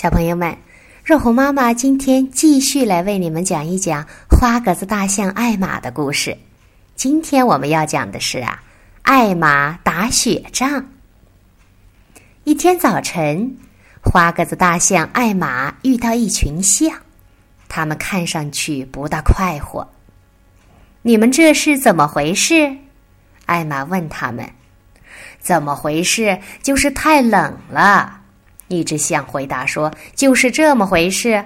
小朋友们，肉红妈妈今天继续来为你们讲一讲花格子大象艾玛的故事。今天我们要讲的是啊，艾玛打雪仗。一天早晨，花格子大象艾玛遇到一群象，他们看上去不大快活。你们这是怎么回事？艾玛问他们。怎么回事？就是太冷了。一只象回答说：“就是这么回事，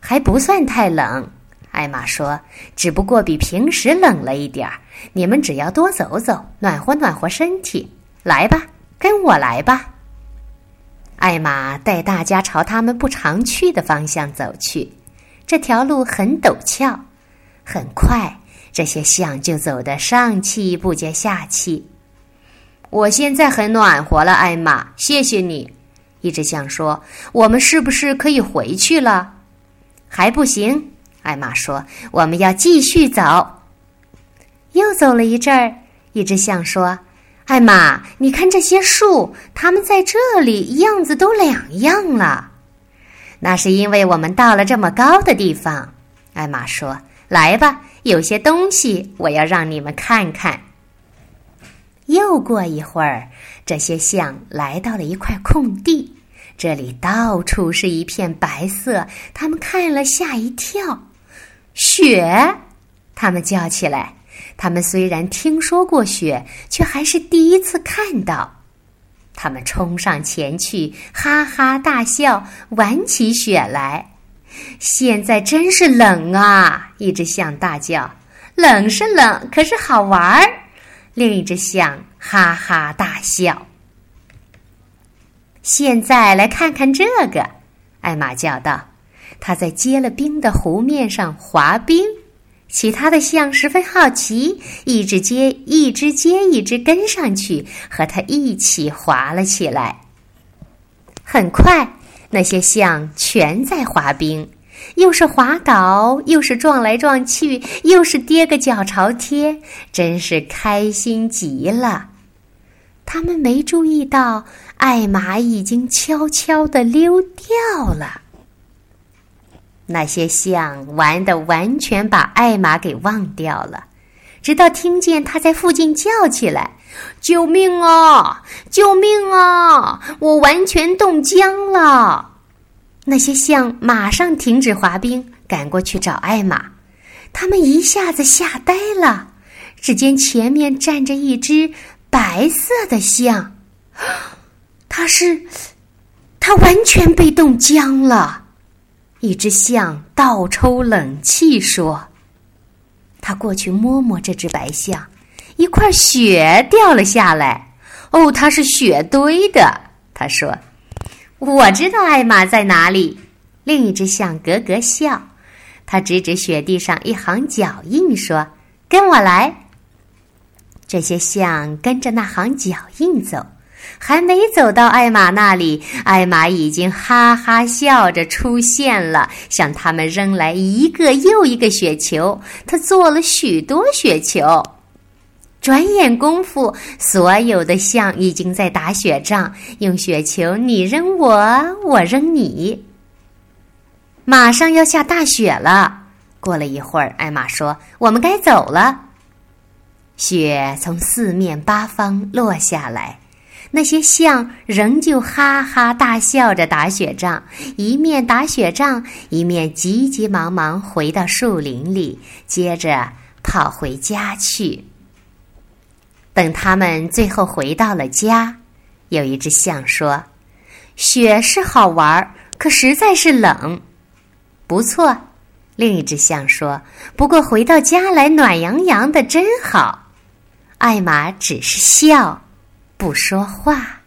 还不算太冷。”艾玛说：“只不过比平时冷了一点儿。你们只要多走走，暖和暖和身体。来吧，跟我来吧。”艾玛带大家朝他们不常去的方向走去。这条路很陡峭，很快，这些象就走得上气不接下气。我现在很暖和了，艾玛，谢谢你。一只象说：“我们是不是可以回去了？”还不行，艾玛说：“我们要继续走。”又走了一阵儿，一只象说：“艾玛，你看这些树，它们在这里样子都两样了。”那是因为我们到了这么高的地方。艾玛说：“来吧，有些东西我要让你们看看。”又过一会儿，这些象来到了一块空地。这里到处是一片白色，他们看了吓一跳。雪，他们叫起来。他们虽然听说过雪，却还是第一次看到。他们冲上前去，哈哈大笑，玩起雪来。现在真是冷啊！一只象大叫：“冷是冷，可是好玩儿。”另一只象哈哈大笑。现在来看看这个，艾玛叫道：“他在结了冰的湖面上滑冰。”其他的象十分好奇，一只接一只接一只跟上去，和他一起滑了起来。很快，那些象全在滑冰，又是滑倒，又是撞来撞去，又是跌个脚朝天，真是开心极了。他们没注意到。艾玛已经悄悄的溜掉了。那些象玩的完全把艾玛给忘掉了，直到听见他在附近叫起来：“救命啊！救命啊！我完全冻僵了！”那些象马上停止滑冰，赶过去找艾玛。他们一下子吓呆了，只见前面站着一只白色的象。他是，他完全被冻僵了。一只象倒抽冷气说：“他过去摸摸这只白象，一块雪掉了下来。哦，它是雪堆的。”他说：“我知道艾玛在哪里。”另一只象咯咯笑，他指指雪地上一行脚印说：“跟我来。”这些象跟着那行脚印走。还没走到艾玛那里，艾玛已经哈哈笑着出现了，向他们扔来一个又一个雪球。他做了许多雪球，转眼功夫，所有的象已经在打雪仗，用雪球你扔我，我扔你。马上要下大雪了。过了一会儿，艾玛说：“我们该走了。”雪从四面八方落下来。那些象仍旧哈哈大笑着打雪仗，一面打雪仗，一面急急忙忙回到树林里，接着跑回家去。等他们最后回到了家，有一只象说：“雪是好玩儿，可实在是冷。”不错，另一只象说：“不过回到家来暖洋洋的，真好。”艾玛只是笑。不说话。